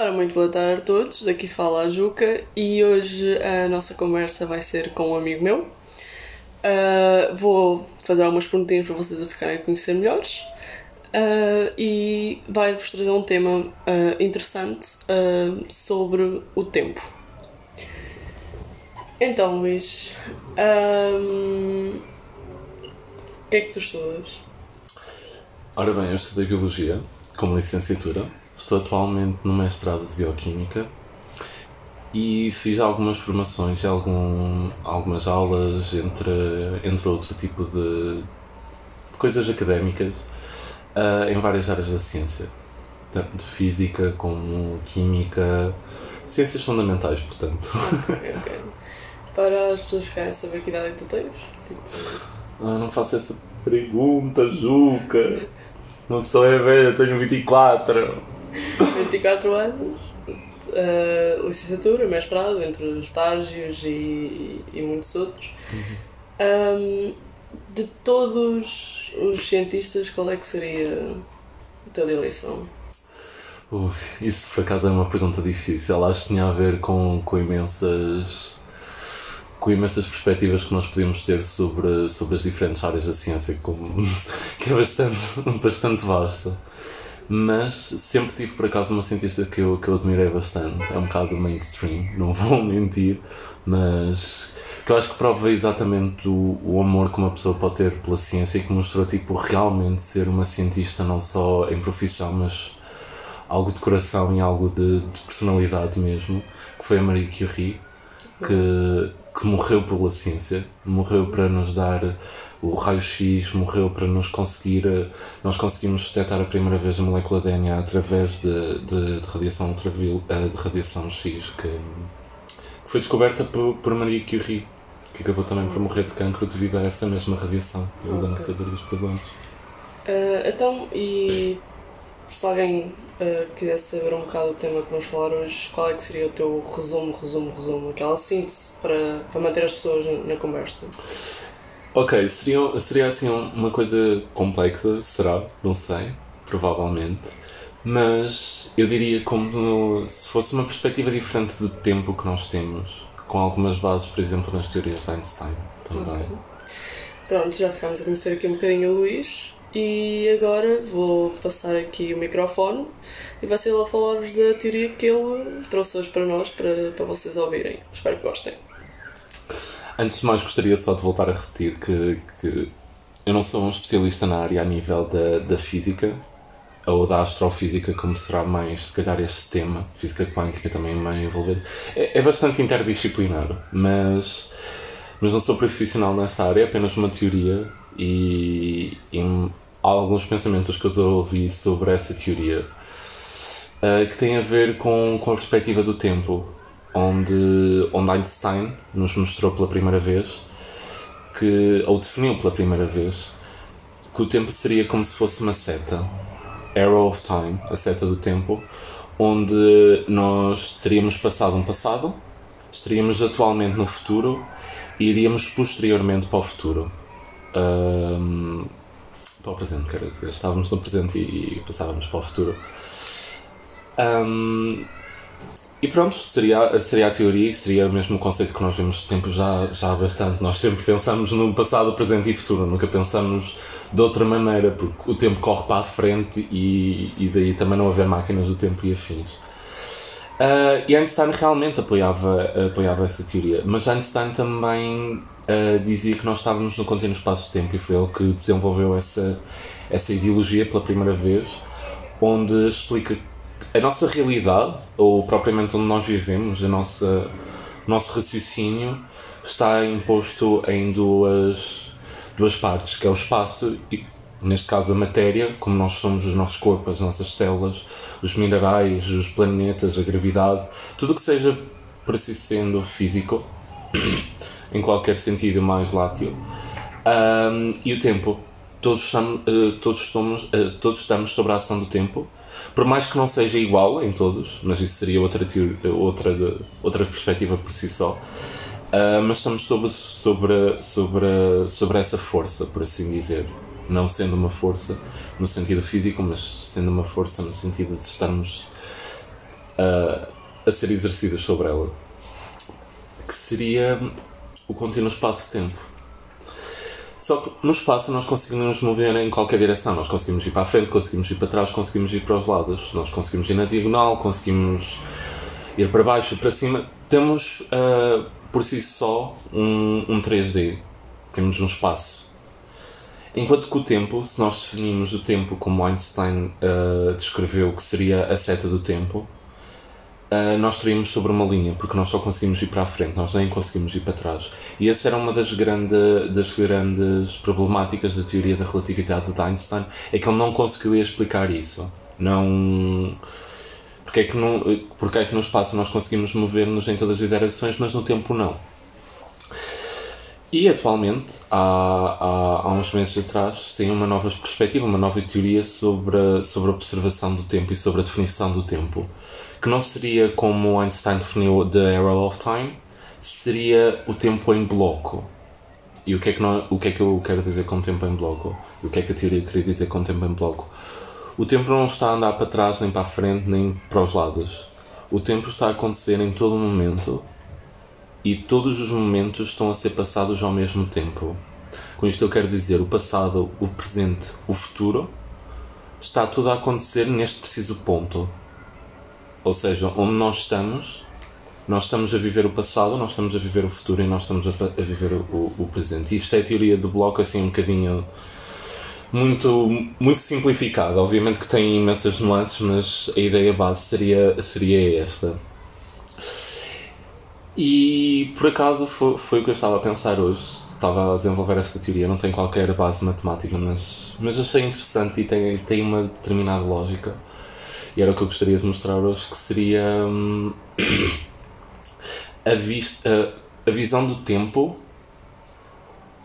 Ora, muito boa tarde a todos, daqui fala a Juca e hoje a nossa conversa vai ser com um amigo meu. Uh, vou fazer algumas perguntinhas para vocês a ficarem a conhecer melhores uh, e vai-vos trazer um tema uh, interessante sobre o tempo. Então, Luís, um, o que é que tu estudas? Ora bem, eu estudei Biologia como licenciatura Estou atualmente no mestrado de Bioquímica e fiz algumas formações, algum, algumas aulas, entre, entre outro tipo de, de coisas académicas uh, em várias áreas da ciência, tanto física como química, ciências fundamentais, portanto. Okay, okay. Para as pessoas que querem saber que idade é que tu tens? Ah, não faço essa pergunta, Juca. Uma pessoa é velha, tenho 24. 24 anos, uh, licenciatura, mestrado, entre estágios e, e muitos outros. Uhum. Um, de todos os cientistas, qual é que seria a tua eleição? Isso por acaso é uma pergunta difícil. Acho que tinha a ver com, com imensas com imensas perspectivas que nós podíamos ter sobre, sobre as diferentes áreas da ciência, como, que é bastante, bastante vasta mas sempre tive por acaso uma cientista que eu, que eu admirei bastante. É um bocado mainstream, não vou mentir, mas que eu acho que prova exatamente o, o amor que uma pessoa pode ter pela ciência e que mostrou tipo realmente ser uma cientista não só em profissão, mas algo de coração e algo de, de personalidade mesmo, que foi a Marie Curie, que, que morreu pela ciência, morreu para nos dar o raio-x morreu para nos conseguir, eh, nós conseguimos detectar a primeira vez a molécula DNA através de, de, de radiação ultraviolet, eh, de radiação X, que, que foi descoberta por, por Marie Curie, que acabou também por morrer de cancro devido a essa mesma radiação, devido okay. a não saber dos problemas. Uh, então, e se alguém uh, quisesse saber um bocado do tema que vamos falar hoje, qual é que seria o teu resumo, resumo, resumo, aquela síntese para, para manter as pessoas na, na conversa? Ok, seria, seria assim uma coisa complexa, será? Não sei, provavelmente. Mas eu diria como se fosse uma perspectiva diferente do tempo que nós temos, com algumas bases, por exemplo, nas teorias de Einstein também. Okay. Pronto, já ficámos a conhecer aqui um bocadinho o Luís e agora vou passar aqui o microfone e vai ser ele a falar-vos da teoria que ele trouxe hoje para nós, para, para vocês ouvirem. Espero que gostem. Antes de mais, gostaria só de voltar a repetir que, que eu não sou um especialista na área a nível da, da física ou da astrofísica, como será mais, se calhar, este tema, física quântica também meio envolvido. É, é bastante interdisciplinar, mas, mas não sou profissional nesta área, é apenas uma teoria e, e alguns pensamentos que eu ouvi sobre essa teoria uh, que têm a ver com, com a perspectiva do tempo onde, onde Einstein nos mostrou pela primeira vez que, ou definiu pela primeira vez, que o tempo seria como se fosse uma seta, Arrow of Time, a seta do tempo, onde nós teríamos passado um passado, estaríamos atualmente no futuro e iríamos posteriormente para o futuro. Um, para o presente, quero dizer. Estávamos no presente e, e passávamos para o futuro. Um, e pronto, seria, seria a teoria e seria mesmo conceito que nós vemos de tempo já, já há bastante. Nós sempre pensamos no passado, presente e futuro, nunca pensamos de outra maneira, porque o tempo corre para a frente e, e daí também não haver máquinas do tempo e afins. Uh, e Einstein realmente apoiava, apoiava essa teoria, mas Einstein também uh, dizia que nós estávamos no contínuo espaço-tempo e foi ele que desenvolveu essa, essa ideologia pela primeira vez, onde explica a nossa realidade, ou propriamente onde nós vivemos, a nossa, o nosso raciocínio, está imposto em duas, duas partes, que é o espaço e, neste caso, a matéria, como nós somos os nossos corpos, as nossas células, os minerais, os planetas, a gravidade, tudo o que seja, por assim sendo, físico, em qualquer sentido mais látil, um, e o tempo. Todos estamos, uh, todos, estamos, uh, todos estamos sobre a ação do tempo por mais que não seja igual em todos, mas isso seria outra, outra, outra perspectiva por si só. Uh, mas estamos sobre, sobre, sobre, sobre essa força, por assim dizer. Não sendo uma força no sentido físico, mas sendo uma força no sentido de estarmos a, a ser exercidas sobre ela, que seria o contínuo espaço-tempo. Só que no espaço nós conseguimos mover em qualquer direção. Nós conseguimos ir para a frente, conseguimos ir para trás, conseguimos ir para os lados. Nós conseguimos ir na diagonal, conseguimos ir para baixo, para cima. Temos uh, por si só um, um 3D. Temos um espaço. Enquanto que o tempo, se nós definimos o tempo como Einstein uh, descreveu que seria a seta do tempo, uh, nós teríamos sobre uma linha, porque nós só conseguimos ir para a frente, nós nem conseguimos ir para trás. E essa era uma das, grande, das grandes problemáticas da teoria da relatividade de Einstein, é que ele não conseguiu explicar isso. Não... Porque é, que no, porque é que no espaço nós conseguimos mover-nos em todas as direções, mas no tempo não? E atualmente, há, há, há uns meses atrás, saiu uma nova perspectiva, uma nova teoria sobre, sobre a observação do tempo e sobre a definição do tempo que não seria como Einstein definiu The Arrow of Time, seria o tempo em bloco. E o que, é que não, o que é que eu quero dizer com tempo em bloco? E o que é que a teoria queria dizer com tempo em bloco? O tempo não está a andar para trás, nem para a frente, nem para os lados. O tempo está a acontecer em todo momento e todos os momentos estão a ser passados ao mesmo tempo. Com isto eu quero dizer o passado, o presente, o futuro, está tudo a acontecer neste preciso ponto. Ou seja, onde nós estamos, nós estamos a viver o passado, nós estamos a viver o futuro e nós estamos a, a viver o, o, presente. Isto é a teoria do bloco, assim, um bocadinho. Muito, muito simplificada. Obviamente que tem imensas nuances, mas a ideia base seria, seria esta. E por acaso foi, foi o que eu estava a pensar hoje. Estava a desenvolver esta teoria, não tem qualquer base matemática, mas, mas achei interessante e tem, tem uma determinada lógica. E era o que eu gostaria de mostrar hoje, que seria hum, a, vista, a, a, visão do tempo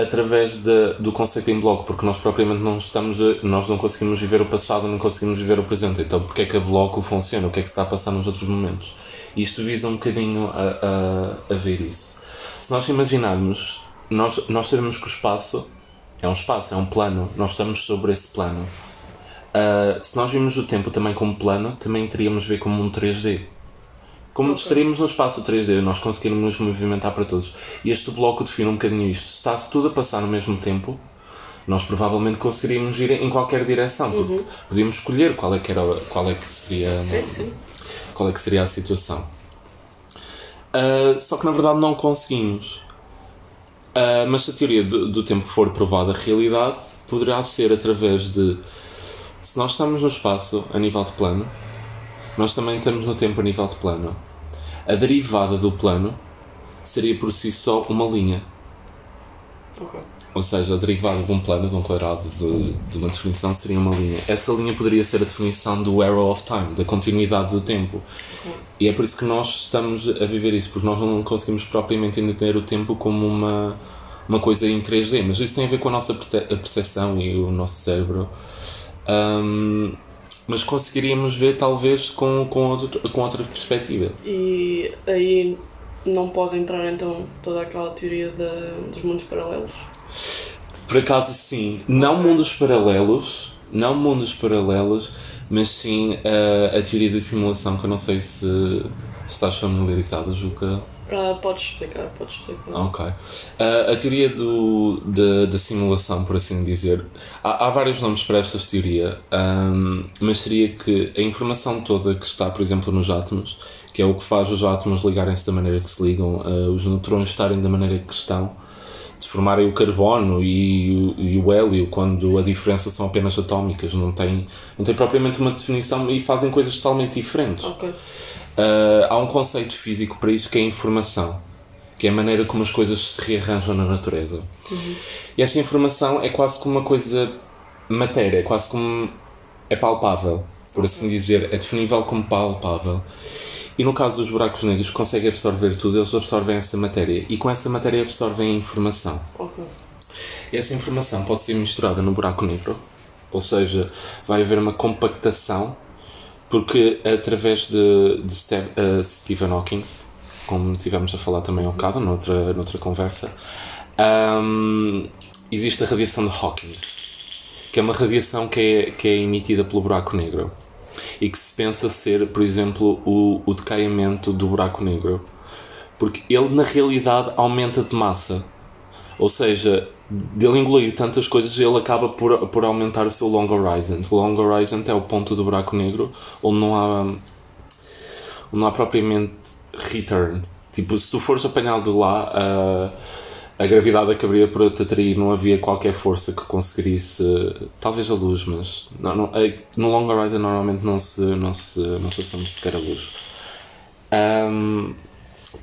através de, do conceito em bloco, porque nós propriamente não estamos, nós não conseguimos viver o passado, não conseguimos viver o presente. Então, porque é que a bloco funciona? O que é que está a passar nos outros momentos? E isto visa um bocadinho a, a, a ver isso. Se nós imaginarmos, nós, nós sabemos que o espaço é um espaço, é um plano, nós estamos sobre esse plano. Uh, se nós vimos o tempo também como plano, também teríamos ver como um 3D. Como okay. estaríamos no espaço 3D, nós conseguiríamos movimentar para todos. E este bloco define um bocadinho isto. Se está tudo a passar no mesmo tempo, nós provavelmente conseguiríamos ir em qualquer direção. Uhum. Podíamos escolher qual é que, era, qual é que seria sim, sim. Qual é que seria a situação. Uh, só que na verdade não conseguimos. Uh, mas se a teoria do, do tempo for provada realidade, poderá ser através de se nós estamos no espaço a nível de plano, nós também estamos no tempo a nível de plano. A derivada do plano seria por si só uma linha. Okay. Ou seja, a derivada de um plano, de um quadrado, de, de, uma definição, seria uma linha. Essa linha poderia ser a definição do arrow of time, da continuidade do tempo. Okay. E é por isso que nós estamos a viver isso, porque nós não conseguimos propriamente entender o tempo como uma, uma coisa em 3D, mas isso tem a ver com a nossa percepção e o nosso cérebro um, mas conseguiríamos ver talvez com, com, outro, com outra perspectiva. E aí não pode entrar então toda aquela teoria de, dos mundos paralelos? Por acaso sim, não mundos paralelos, não mundos paralelos, mas sim a, a teoria da simulação que eu não sei se estás familiarizado, Juca. Uh, podes explicar, podes explicar. Ok. Uh, a teoria do, da simulação, por assim dizer, há, há, vários nomes para esta teoria, um, mas seria que a informação toda que está, por exemplo, nos átomos, que é o que faz os átomos ligarem-se da maneira que se ligam, uh, os neutrões estarem da maneira que estão, de formarem o carbono e, e, o hélio, quando a diferença são apenas atómicas, não tem, não tem propriamente uma definição e fazem coisas totalmente diferentes. Ok. Uh, há um conceito físico para isso que é a informação, que é a maneira como as coisas se rearranjam na natureza. Uhum. E esta informação é quase como uma coisa matéria, é quase como. é palpável, por assim dizer, é definível como palpável. E no caso dos buracos negros, conseguem absorver tudo, eles absorvem essa matéria e com essa matéria absorvem a informação. Okay. E essa informação pode ser misturada no buraco negro, ou seja, vai haver uma compactação porque através de, de Steve, uh, Stephen Hawking, como tivemos a falar também ao bocado, noutra, noutra conversa, um, existe a radiação de Hawking, que é uma radiação que é, que é emitida pelo buraco negro. E que se pensa ser, por exemplo, o, o decaimento do buraco negro. Porque ele, na realidade, aumenta de massa. Ou seja, dele engolir tantas coisas, ele acaba por, por aumentar o seu long horizon. O long horizon é o ponto do buraco negro onde não há, onde não há propriamente return. Tipo, se tu fores apanhado lá, a, a gravidade acabaria por atrair, não havia qualquer força que conseguisse, talvez a luz, mas não, não, no long horizon normalmente não se, não se, não se assume sequer a luz. Um,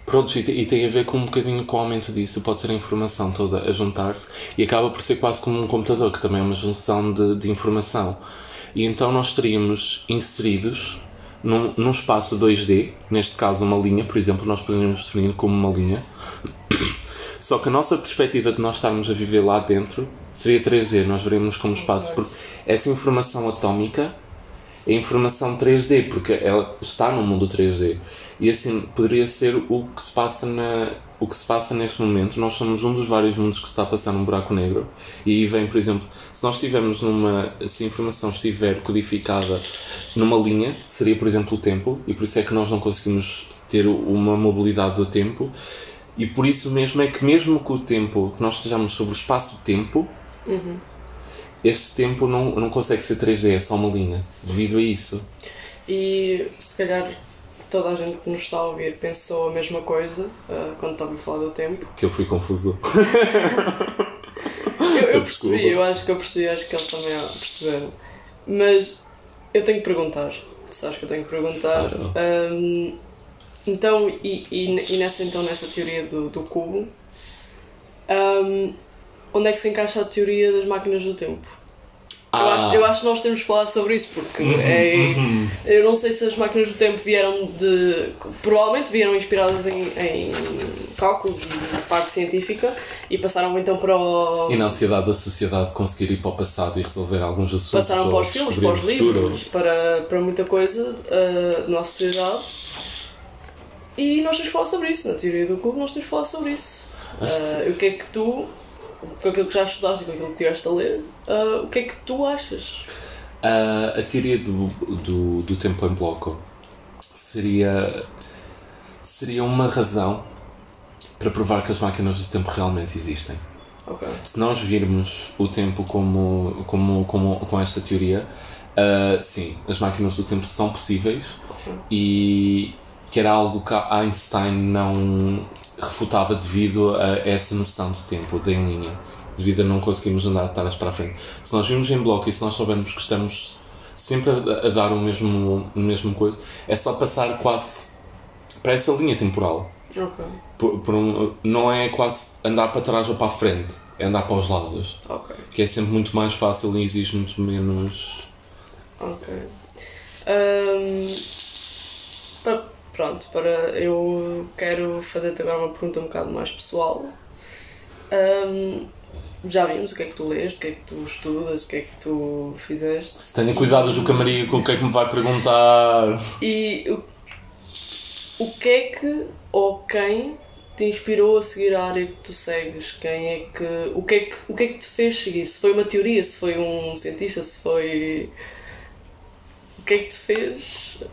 Pronto, e tem a ver com um bocadinho com o aumento disso, pode ser a informação toda a juntar-se e acaba por ser quase como um computador, que também é uma junção de, de informação. E então nós estaríamos inseridos num, num espaço 2D, neste caso uma linha, por exemplo, nós poderíamos definir como uma linha, só que a nossa perspectiva de nós estarmos a viver lá dentro seria 3D, nós veríamos como espaço, porque essa informação atómica é informação 3D, porque ela está no mundo 3D. E assim, poderia ser o que se passa na o que se passa neste momento. Nós somos um dos vários mundos que está a passar num buraco negro. E aí vem, por exemplo, se nós estivermos numa. Se a informação estiver codificada numa linha, seria, por exemplo, o tempo. E por isso é que nós não conseguimos ter uma mobilidade do tempo. E por isso mesmo é que, mesmo que o tempo, que nós estejamos sobre o espaço-tempo, Uhum. este tempo não, não consegue ser 3D, é só uma linha. Devido a isso. E se calhar toda a gente que nos está a ouvir pensou a mesma coisa uh, quando estava a falar do tempo. Que eu fui confuso. Eu, eu percebi, eu acho que eu percebi, acho que eles também perceberam. Mas eu tenho que perguntar. Sabes que eu tenho que perguntar. Claro. Um, então, e, e, e nessa, então, nessa teoria do, do cubo, um, onde é que se encaixa a teoria das máquinas do tempo? Eu, Ah. acho, eu acho que nós temos de falar sobre isso porque é, eu não sei se as máquinas do tempo vieram de. Provavelmente vieram inspiradas em, em cálculos e parte científica e passaram então para o. E na ansiedade da sociedade conseguir ir para o passado e resolver alguns assuntos. passaram para os filmes, para os livros, para, para muita coisa uh, da nossa sociedade. E nós temos falar sobre isso. Na teoria do cubo, nós temos falar sobre isso. Uh, o que é que tu, com aquilo que já estudaste e com aquilo que estiveste a ler, uh, o que é que tu achas? Ah, a teoria do, do, do tempo em bloco seria, seria uma razão para provar que as máquinas do tempo realmente existem. Ok. Se nós virmos o tempo como, como, como com esta teoria, ah, sim, as máquinas do tempo são possíveis e que era algo que Einstein não refutava devido a essa noção de tempo, de em linha, devido a não conseguirmos andar atrás para a frente. Se nós vimos em bloco e se nós soubermos que estamos sempre a, dar o mesmo, o mesmo coisa, é só passar quase para essa linha temporal. Ok. Por, por um- não é quase andar para trás ou para a frente, é andar para os lados. Ok. Que é sempre muito mais fácil e exige muito menos. Ok. Pa- pronto, para, eu quero fazer-te agora uma pergunta um bocado mais pessoal. Ahm, já vimos o que é que tu leste, o que é que tu estudas, o que é que tu fizeste. Tenha cuidado, Juca Maria, com o que é que me vai perguntar. E o, o que é que ou quem te inspirou a seguir a área que tu segues? Quem é que. O que é que, o que, é que te fez seguir? Se foi uma teoria, se foi um cientista, se foi. O que é que te fez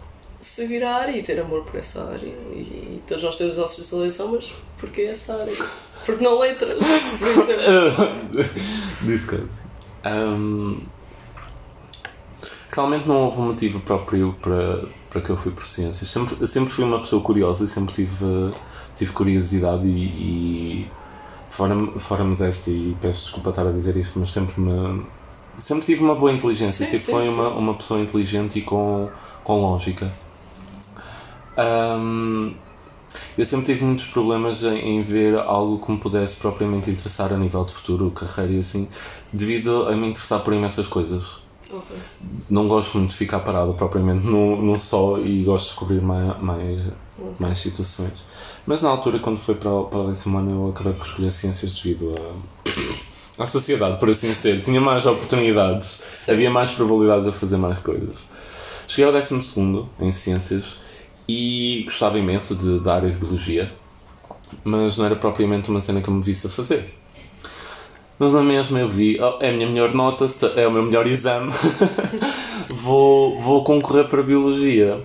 seguir a área e ter amor por essa área? E, todos nós temos a nossa especialização, mas porquê essa área? Porque não letras, por exemplo. Disse que. Ahm, realmente não houve um motivo próprio para, para que eu fui por ciências. Sempre, sempre fui uma pessoa curiosa e sempre tive, tive curiosidade e, e fora, fora modéstia, e peço desculpa estar a dizer isto, mas sempre me. Sempre tive uma boa inteligência, Sim, sempre sim, fui sim. uma, uma pessoa inteligente e com, com lógica. Ahm, eu sempre tive muitos problemas em, em ver algo que me pudesse propriamente interessar a nível de futuro, carreira e assim, devido a me interessar por imensas coisas. Ok. Não gosto muito de ficar parado propriamente num, num só e gosto de descobrir mais, mais, mais situações. Mas na altura, quando foi para, para o décimo ano, eu acabei por escolher ciências devido a, à sociedade, por assim ser. Tinha mais oportunidades, havia mais probabilidades de fazer mais coisas. Cheguei ao décimo segundo em ciências e gostava imenso de, da área de biologia, mas não era propriamente uma cena que eu me visse a fazer. Mas na mesma eu vi, oh, é a minha melhor nota, é o meu melhor exame, vou, vou concorrer para Biologia.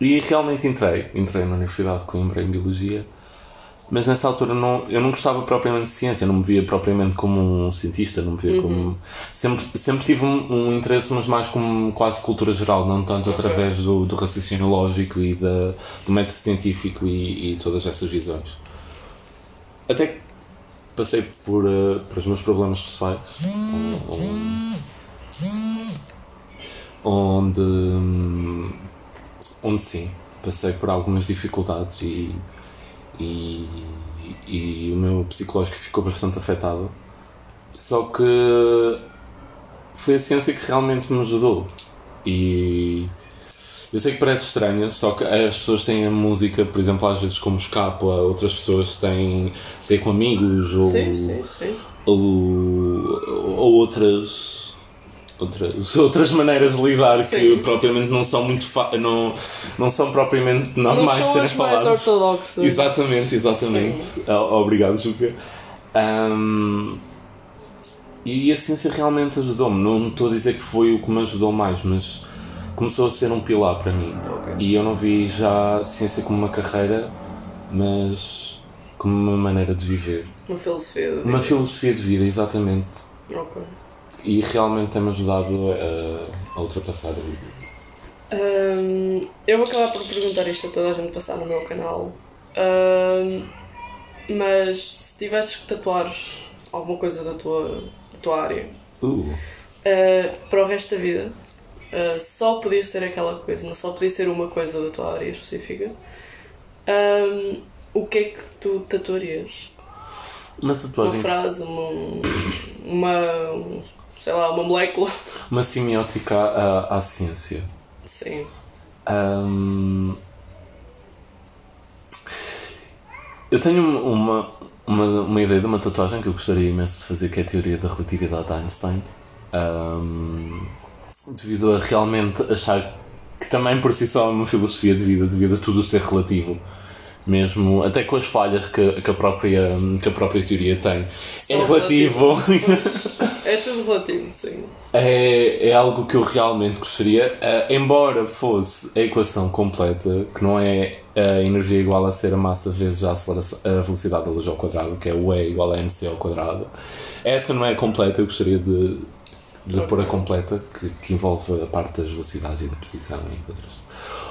E realmente entrei. Entrei na Universidade de Coimbra em Biologia. Mas nessa altura não, eu não gostava propriamente de ciência, não me via propriamente como um cientista, não me via como. Sempre, sempre tive um, um interesse, mas mais como quase cultura geral, não tanto através do, do raciocínio lógico e da, do método científico e, e todas essas visões. Até que passei por, eh, por os meus problemas pessoais, onde, onde, onde sim, passei por algumas dificuldades e, e, e o meu psicológico ficou bastante afetado. Só que foi a ciência que realmente me ajudou. E eu sei que parece estranho, só que as pessoas têm a música, por exemplo, às vezes como escapo, outras pessoas têm, sei, com amigos ou, Sim, sim, sim. ou, ou outras. Outras, outras maneiras de lidar que Sim. propriamente não são muito não, não são propriamente normais não são as mais faladas. ortodoxas. Exatamente, exatamente. O- Obrigado, Juca. Ahm, e a ciência realmente ajudou-me. Não estou a dizer que foi o que me ajudou mais, mas começou a ser um pilar para mim. Ok. E eu não vi já a ciência como uma carreira, mas como uma maneira de viver. Uma filosofia. de Uma vida. filosofia de vida, exatamente. Ok. E realmente tem-me ajudado a, a ultrapassar a vida. Hum, eu vou acabar por perguntar isto a toda a gente passar no meu canal. Hum, mas se tivesses que tatuar alguma coisa da tua, da tua área Uh, uh, para o resto da vida, uh, só podia ser aquela coisa, não só podia ser uma coisa da tua área específica. Hum, o que é que tu tatuarias? uma Uma tatuagem, frase, uma, uma, um, sei lá, uma molécula? uma semiótica à, à ciência. Sim. Ahm, eu tenho uma, uma, uma ideia de uma tatuagem que eu gostaria imenso de fazer, que é a teoria da relatividade de Einstein. Ahm, devido a realmente achar que também por si só é uma filosofia de vida, devido a tudo ser relativo. Mesmo, até com as falhas que, que, a, própria, que a própria teoria tem. Só é relativo. Pois, é tudo relativo, sim. É, é algo que eu realmente gostaria, eh, embora fosse a equação completa, que não é a energia igual a ser a massa vezes a, aceleração- a velocidade da luz ao quadrado, que é o E igual a mc ao quadrado. Essa não é completa, eu gostaria de, de pôr a completa, que, que envolve a parte das velocidades e da precisão e outras,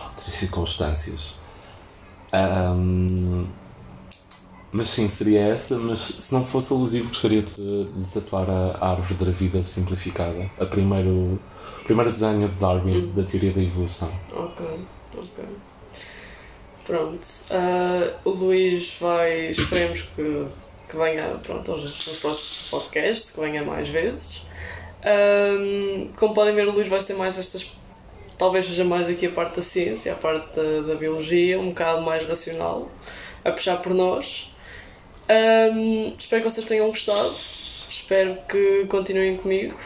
outras circunstâncias. Ahm, mas sim, seria essa. Mas se não fosse alusivo, gostaria de, de tatuar a, árvore da vida simplificada. A primeiro, o primeiro desenho de Darwin da teoria da evolução. Ok, ok. Pronto. Ah, o Luís vai. Esperemos que, que venha pronto, aos, aos próximos podcasts, que venha mais vezes. Ahm, como podem ver, o Luís vai ter mais estas. Talvez seja mais aqui a parte da ciência, a parte da, da biologia, um bocado mais racional, a puxar por nós. Ahm, espero que vocês tenham gostado. Espero que continuem comigo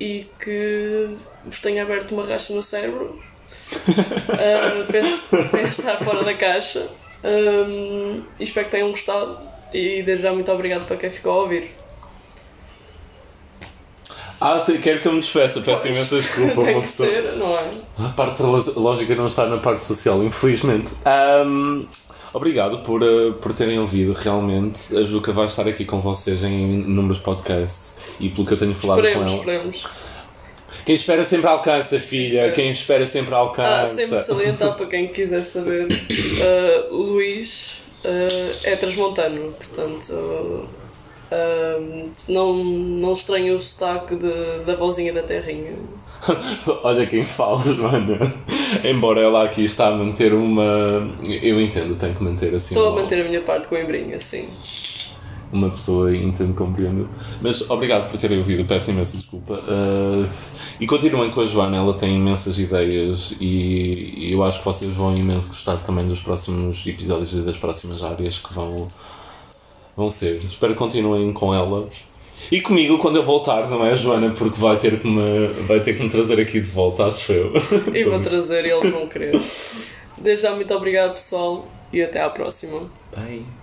e que vos tenha aberto uma racha no cérebro Uh, pens- pensar fora da caixa. Um, espero que tenham gostado. E desde já muito obrigado para quem ficou a ouvir. Ah, quero que eu me despeça, peço Pois. imensa desculpa. Tem que ser, não é? A parte lógica não está na parte social, infelizmente. Ahm, obrigado por, eh, por terem ouvido, realmente. A Juca vai estar aqui com vocês em inúmeros podcasts e pelo que eu tenho falado Esperemos, com ela. esperemos. Quem espera sempre alcança, filha. Quem espera sempre Ah, alcança. sempre de salientar para quem quiser saber. uh, o Luís uh, é transmontano, portanto. Um, não, não estranho o sotaque de, da vozinha da terrinha. Olha quem fala, Joana. Embora ela aqui está a manter uma. Eu entendo, tenho que manter assim. Estou a uma- manter a minha parte com a embrinha, sim. uma pessoa entende, compreende. Mas obrigado por terem ouvido, peço imensa desculpa. Uh, e continuem com a Joana, ela tem imensas ideias e eu acho que vocês vão imenso gostar também dos próximos episódios e das próximas áreas que vão, vão ser. Espero que continuem com ela. E comigo quando eu voltar, não é, Joana? Porque vai ter que me, vai ter que me trazer aqui de volta, acho eu. E vou trazer eles vão querer. Desde já, muito obrigado, pessoal, e até à próxima. Bye.